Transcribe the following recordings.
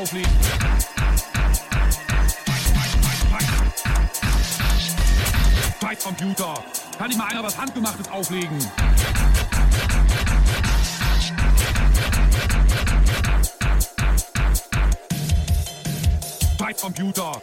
auflegen? Scheiß Computer. Kann nicht mal einer was Handgemachtes auflegen? Scheiß Computer.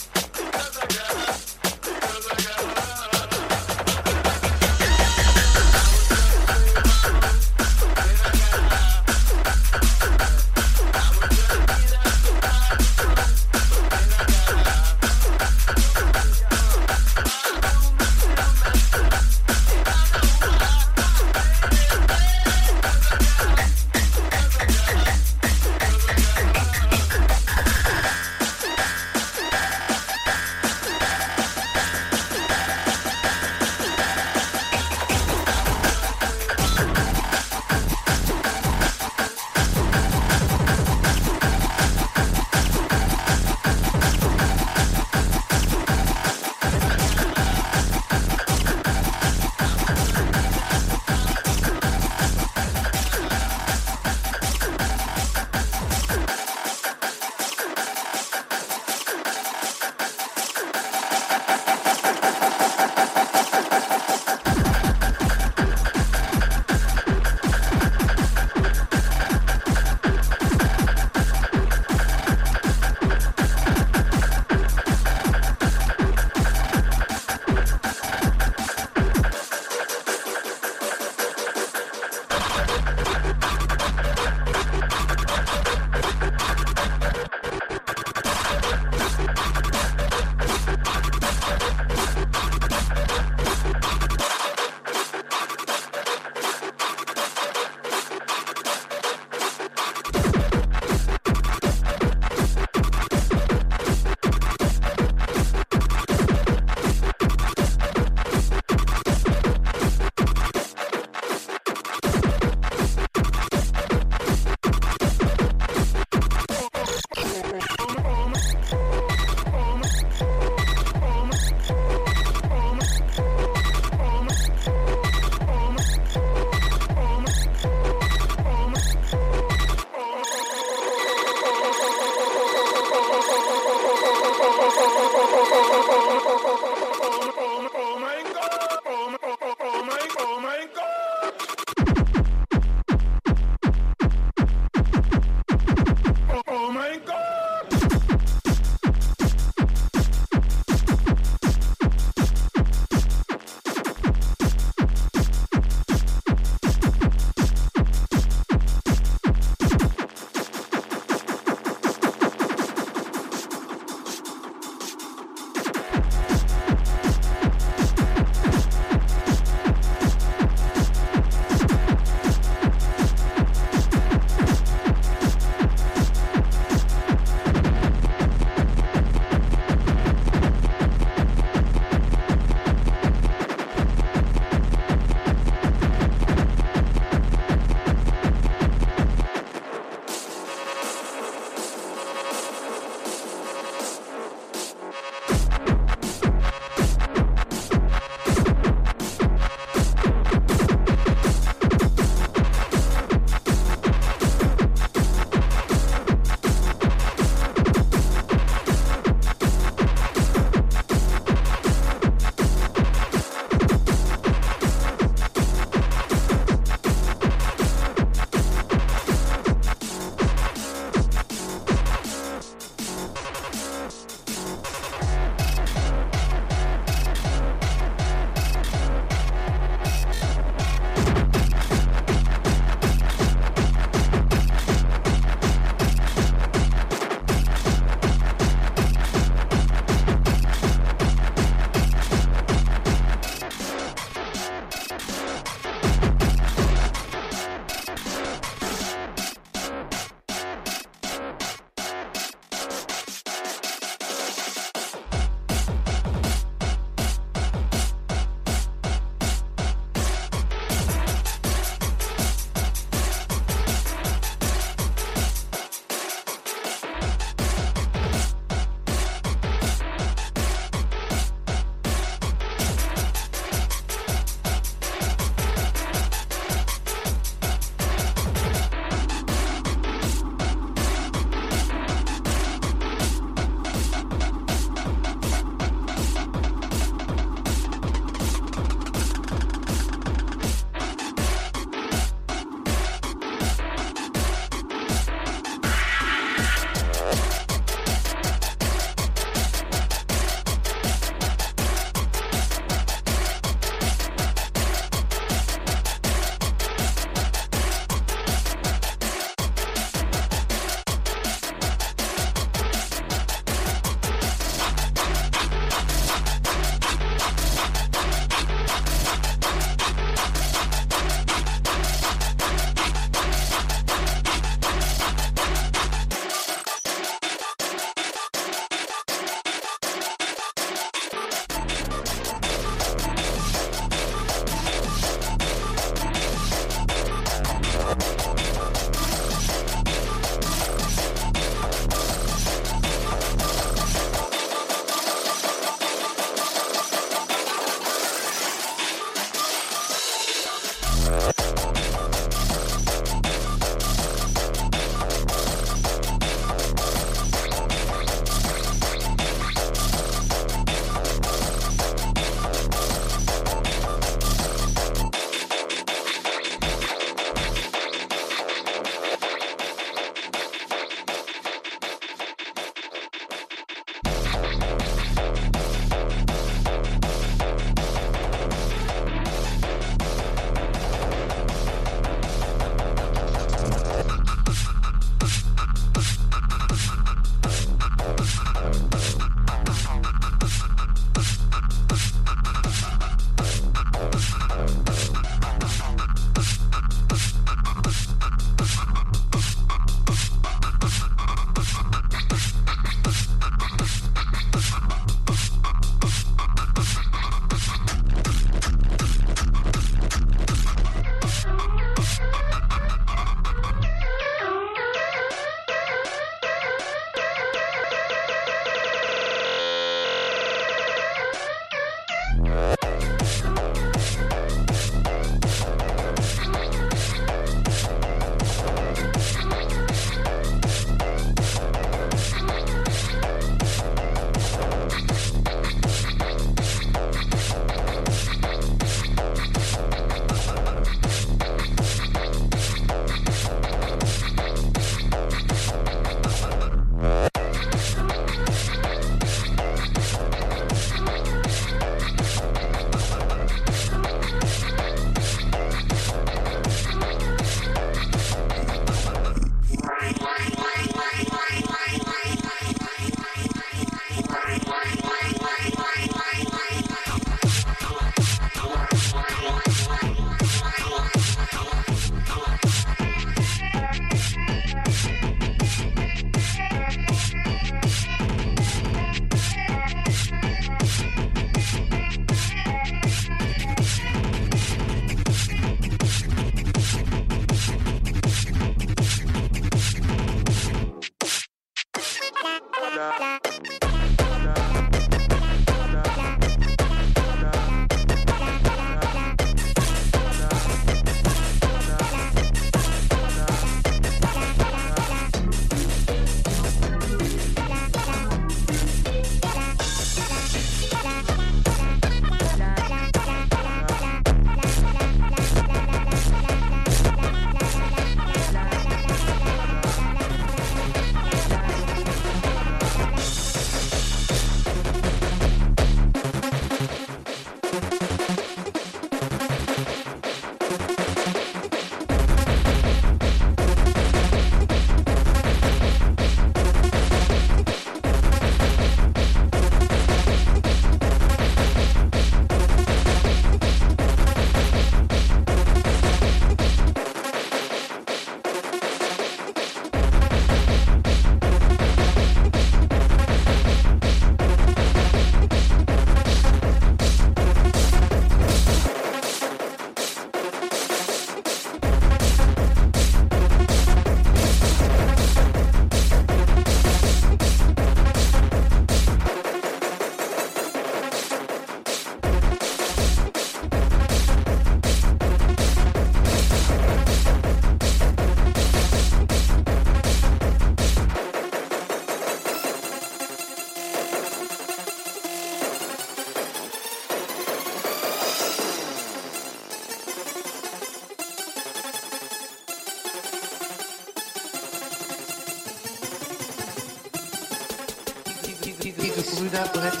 Go.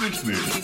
Disney.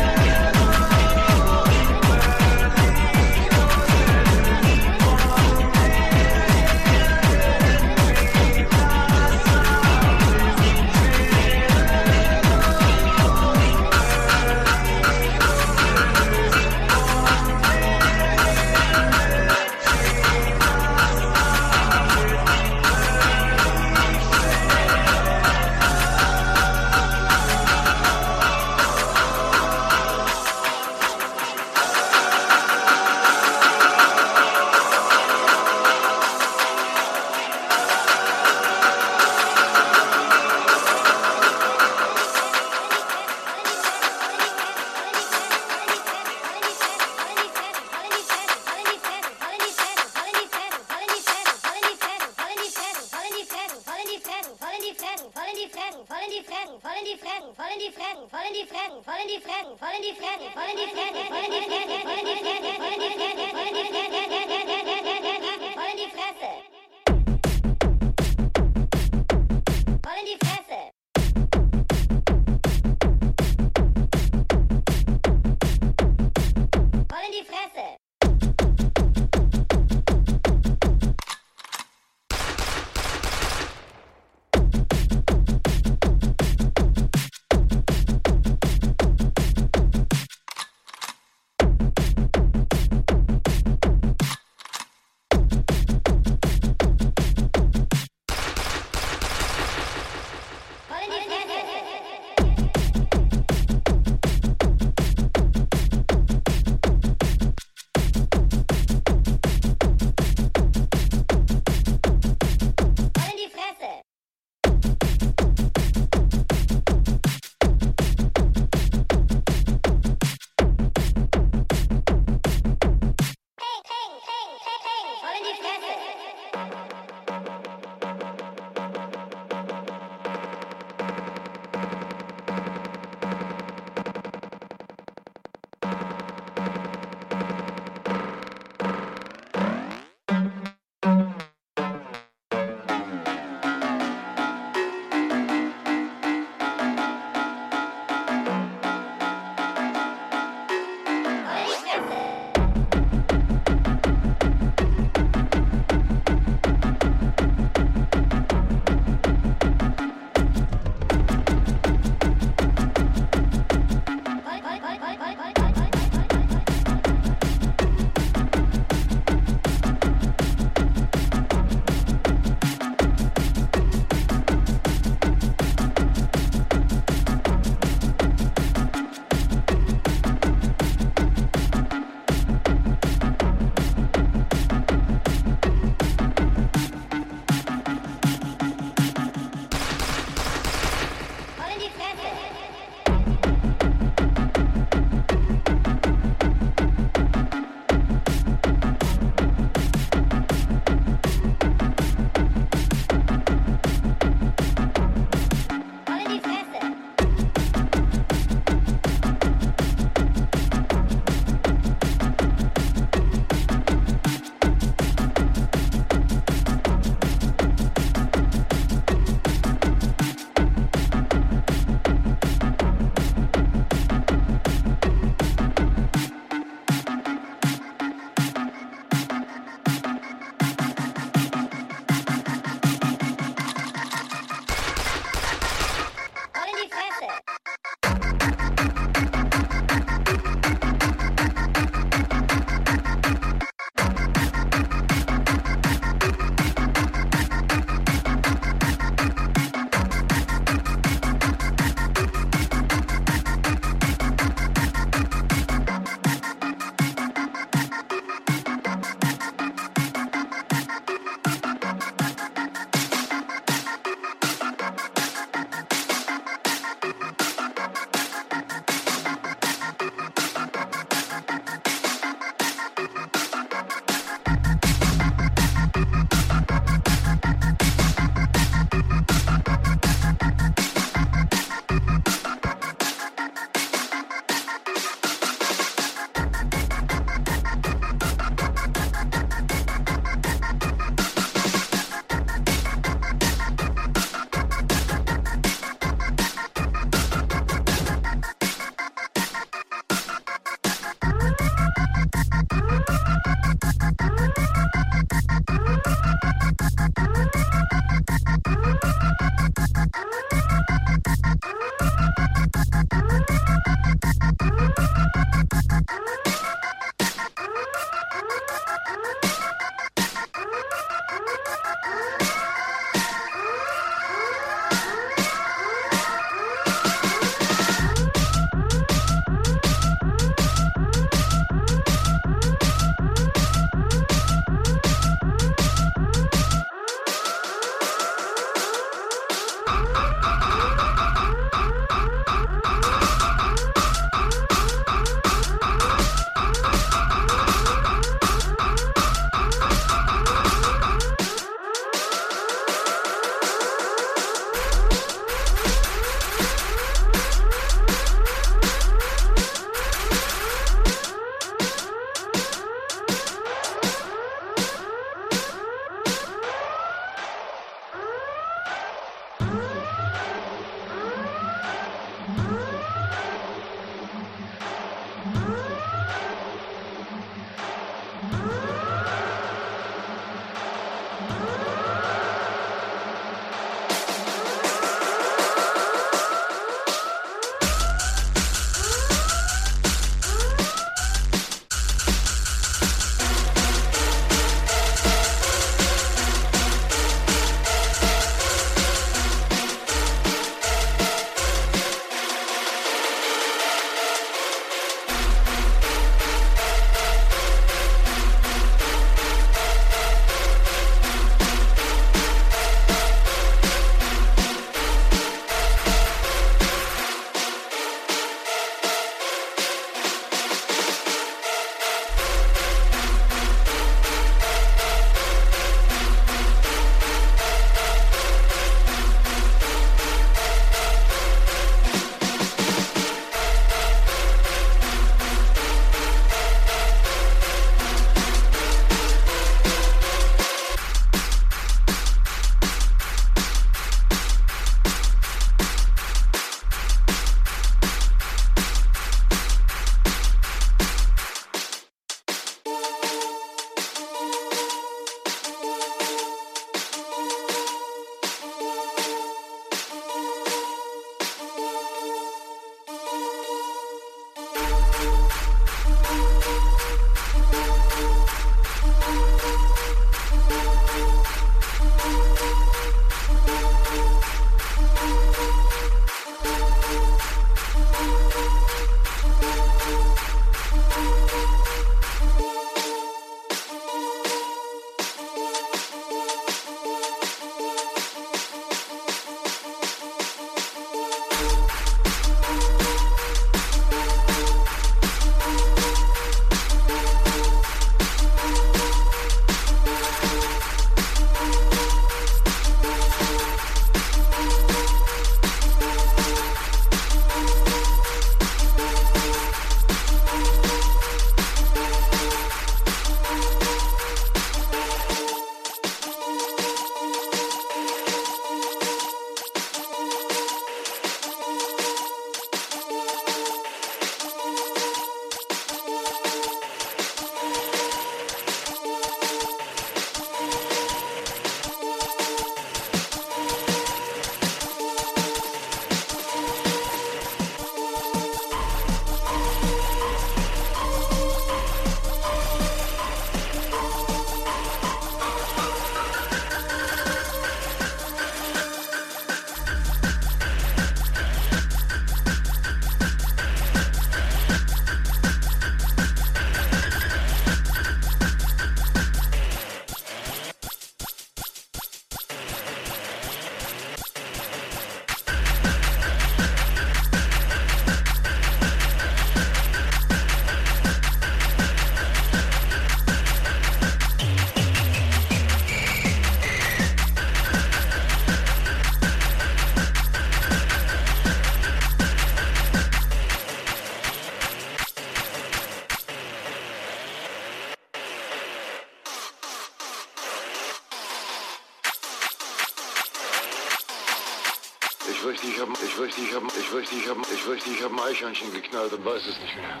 fürchte, ich habe ich fürchte, ich habe ich fürchte, ich habe Eichhörnchen geknallt und weiß es nicht mehr.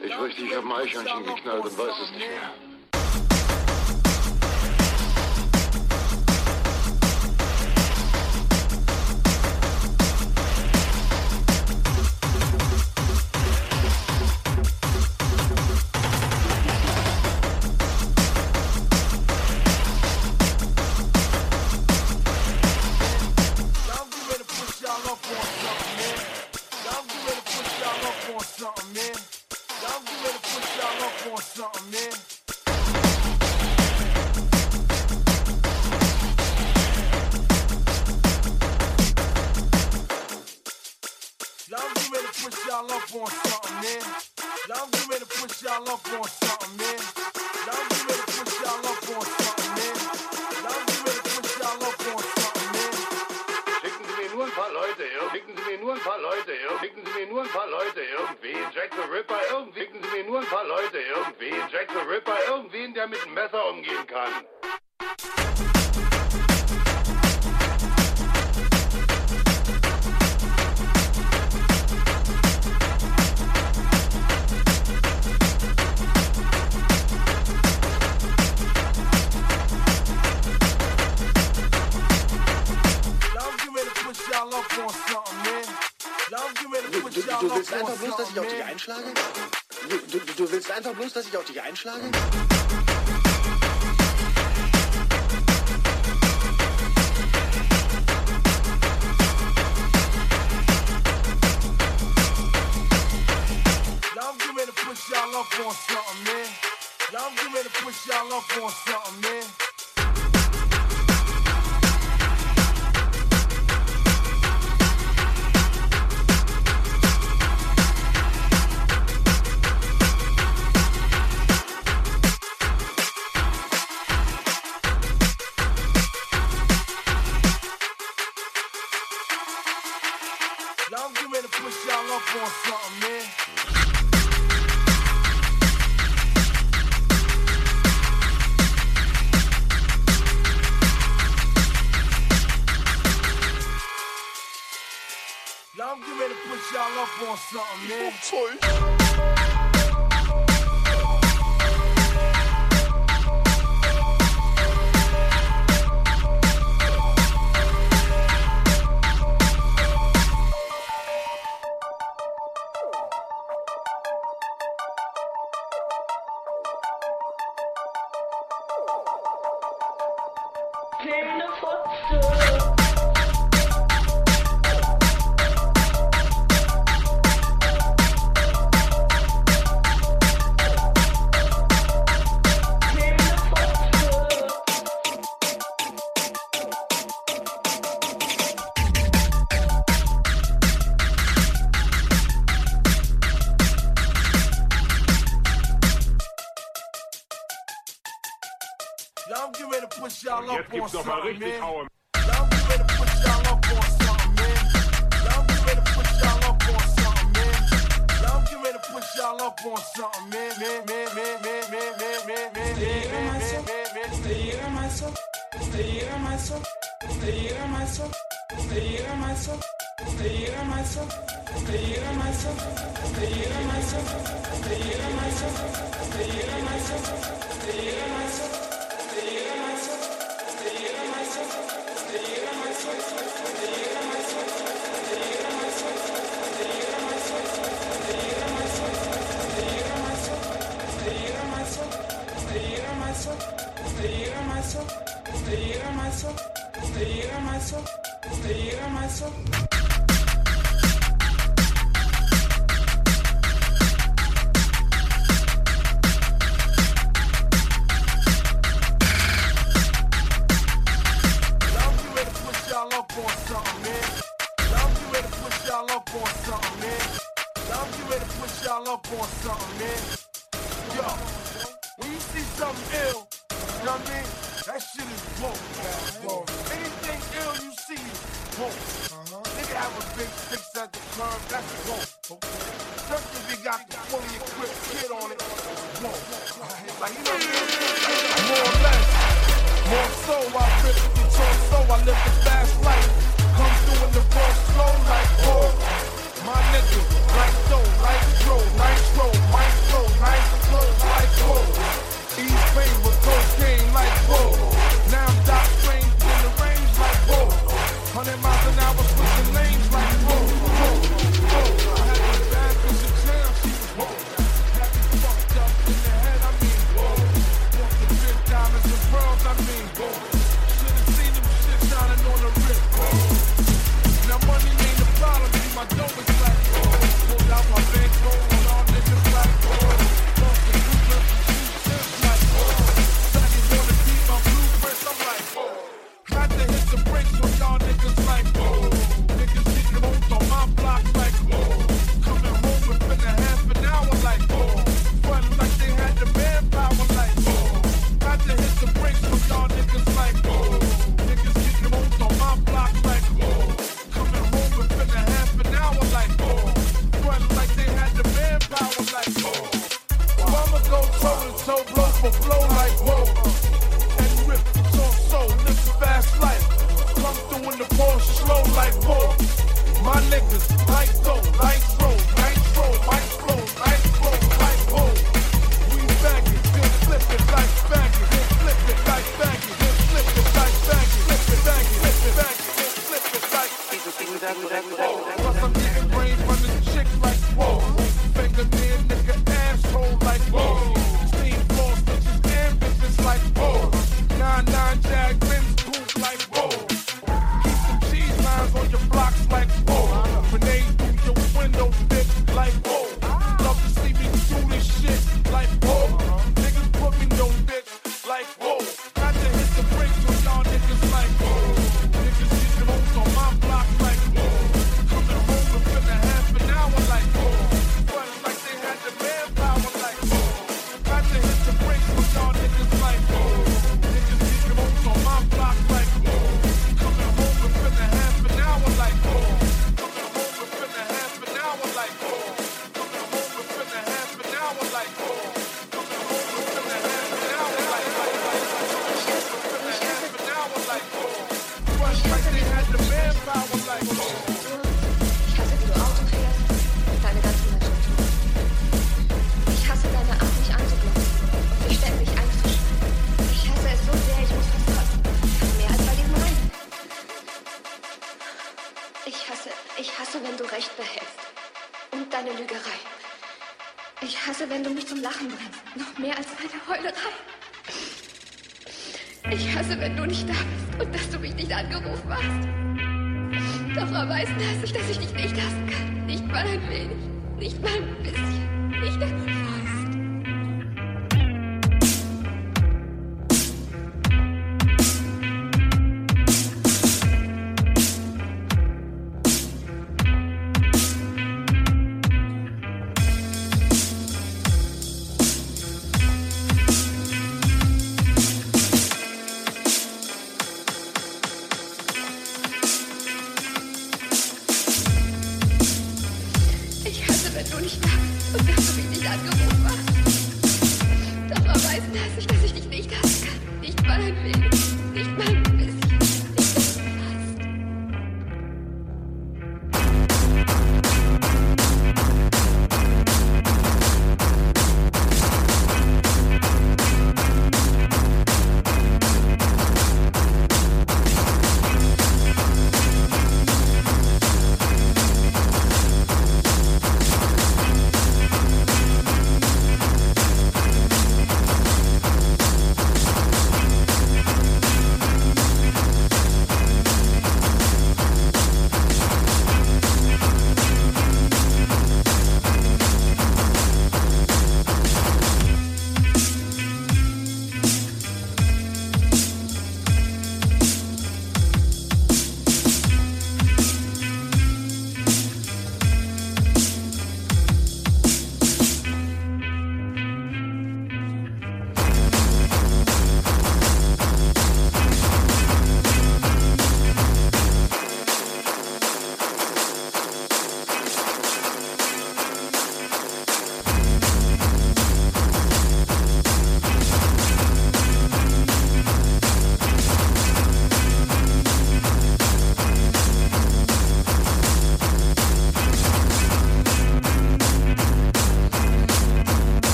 Ich fürchte, ich habe Eichhörnchen geknallt und weiß es nicht mehr.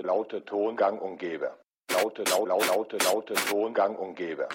laute, laute Tongang umgebe. Laute, laute, laute, laute Tongang umgebe.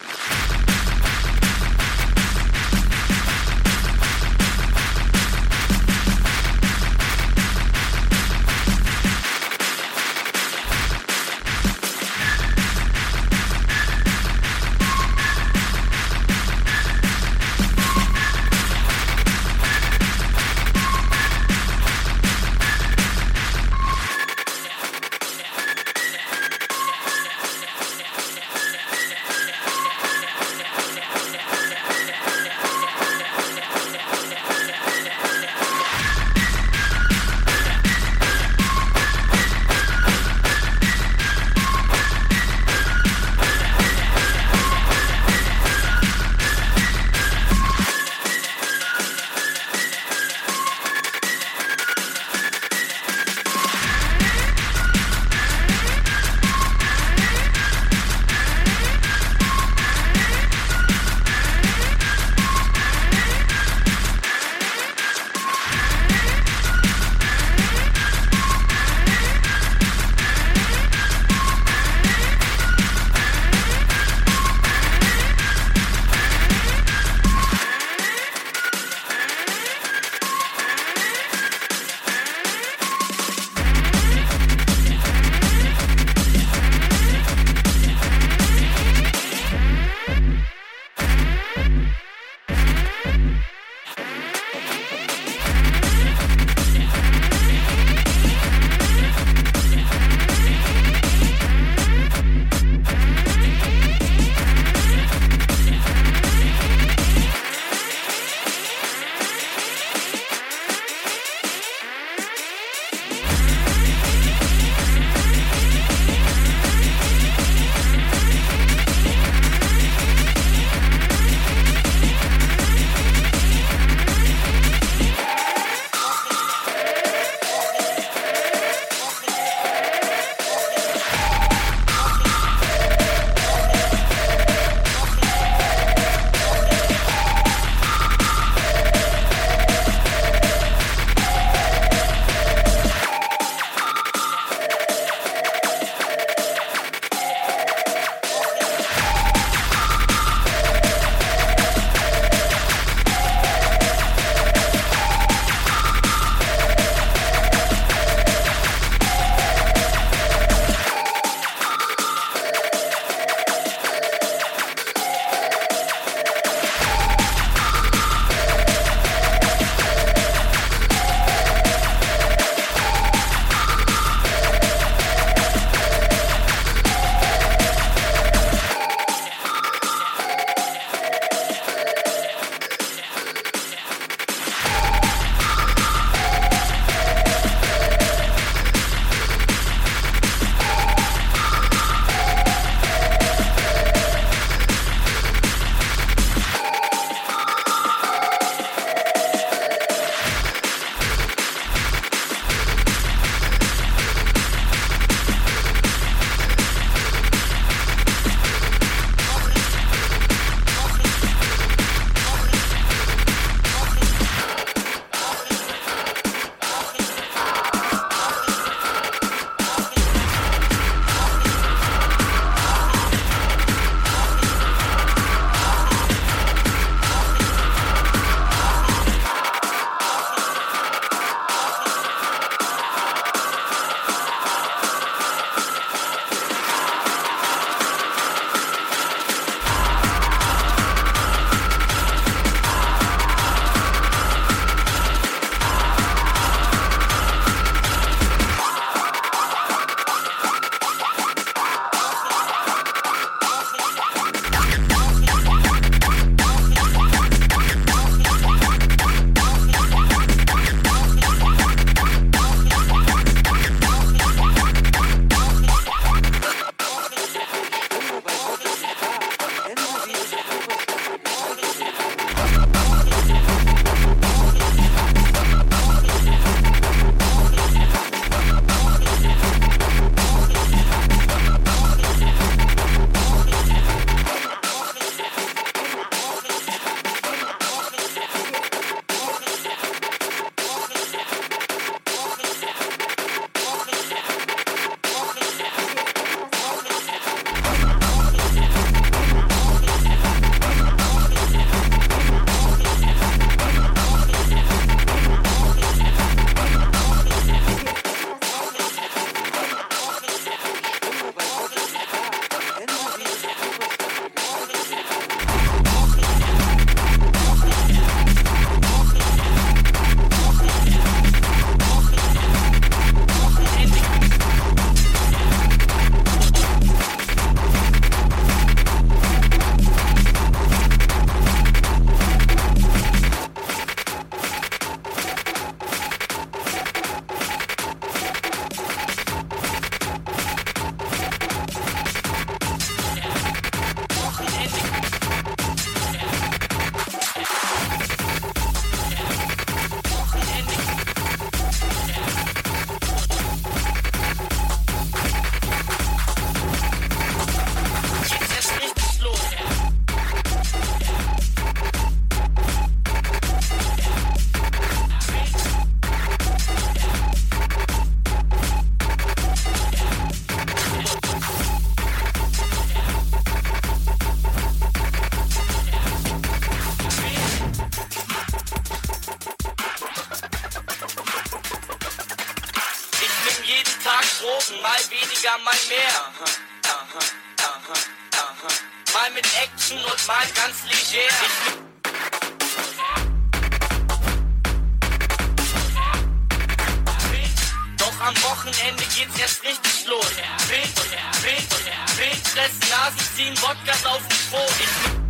Fressen, Nasen ziehen, Wodkas auf dem Brot.